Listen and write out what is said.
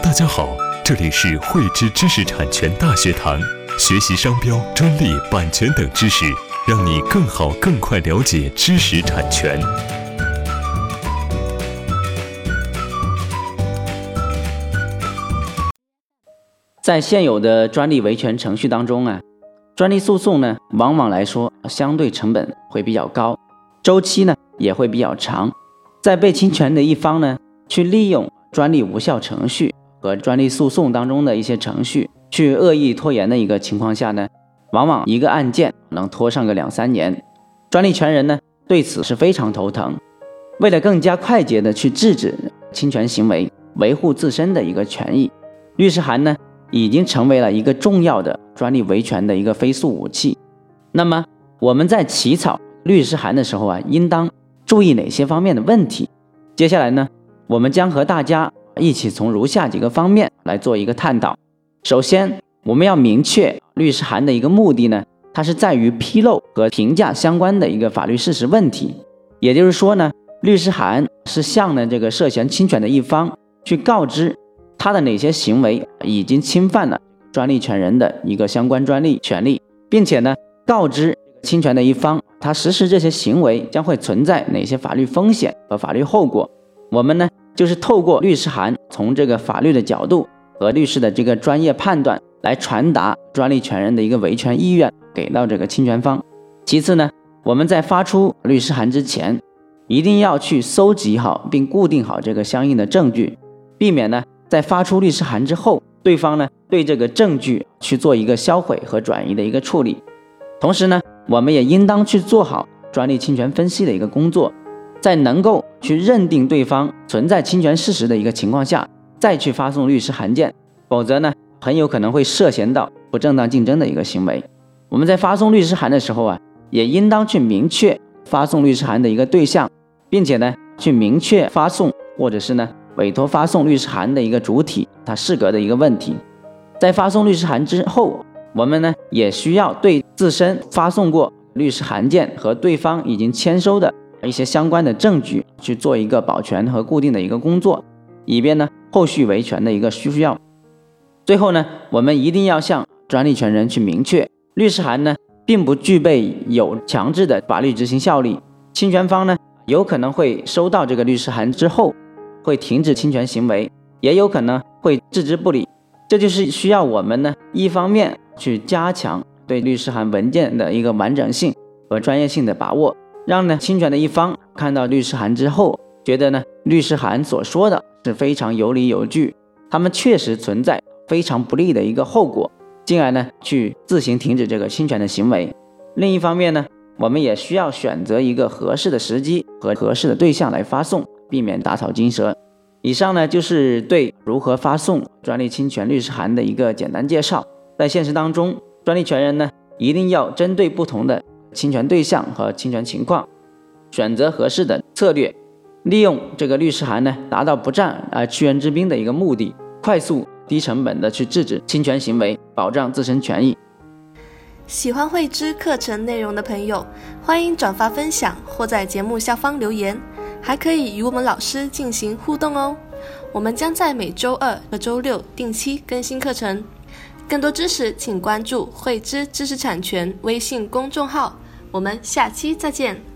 大家好，这里是汇知知识产权大学堂，学习商标、专利、版权等知识，让你更好、更快了解知识产权。在现有的专利维权程序当中啊，专利诉讼呢，往往来说相对成本会比较高，周期呢也会比较长。在被侵权的一方呢，去利用专利无效程序和专利诉讼当中的一些程序去恶意拖延的一个情况下呢，往往一个案件能拖上个两三年。专利权人呢对此是非常头疼。为了更加快捷的去制止侵权行为，维护自身的一个权益，律师函呢。已经成为了一个重要的专利维权的一个飞速武器。那么我们在起草律师函的时候啊，应当注意哪些方面的问题？接下来呢，我们将和大家一起从如下几个方面来做一个探讨。首先，我们要明确律师函的一个目的呢，它是在于披露和评价相关的一个法律事实问题。也就是说呢，律师函是向呢这个涉嫌侵权的一方去告知。他的哪些行为已经侵犯了专利权人的一个相关专利权利，并且呢，告知侵权的一方，他实施这些行为将会存在哪些法律风险和法律后果？我们呢，就是透过律师函，从这个法律的角度和律师的这个专业判断来传达专利权人的一个维权意愿给到这个侵权方。其次呢，我们在发出律师函之前，一定要去搜集好并固定好这个相应的证据，避免呢。在发出律师函之后，对方呢对这个证据去做一个销毁和转移的一个处理。同时呢，我们也应当去做好专利侵权分析的一个工作，在能够去认定对方存在侵权事实的一个情况下，再去发送律师函件，否则呢，很有可能会涉嫌到不正当竞争的一个行为。我们在发送律师函的时候啊，也应当去明确发送律师函的一个对象，并且呢，去明确发送或者是呢。委托发送律师函的一个主体，它适格的一个问题，在发送律师函之后，我们呢也需要对自身发送过律师函件和对方已经签收的一些相关的证据去做一个保全和固定的一个工作，以便呢后续维权的一个需要。最后呢，我们一定要向专利权人去明确，律师函呢并不具备有强制的法律执行效力，侵权方呢有可能会收到这个律师函之后。会停止侵权行为，也有可能会置之不理。这就是需要我们呢，一方面去加强对律师函文件的一个完整性和专业性的把握，让呢侵权的一方看到律师函之后，觉得呢律师函所说的是非常有理有据，他们确实存在非常不利的一个后果，进而呢去自行停止这个侵权的行为。另一方面呢，我们也需要选择一个合适的时机和合适的对象来发送。避免打草惊蛇。以上呢就是对如何发送专利侵权律师函的一个简单介绍。在现实当中，专利权人呢一定要针对不同的侵权对象和侵权情况，选择合适的策略，利用这个律师函呢达到不战而屈人之兵的一个目的，快速低成本的去制止侵权行为，保障自身权益。喜欢慧知课程内容的朋友，欢迎转发分享或在节目下方留言。还可以与我们老师进行互动哦。我们将在每周二和周六定期更新课程。更多知识，请关注“慧知知识产权”微信公众号。我们下期再见。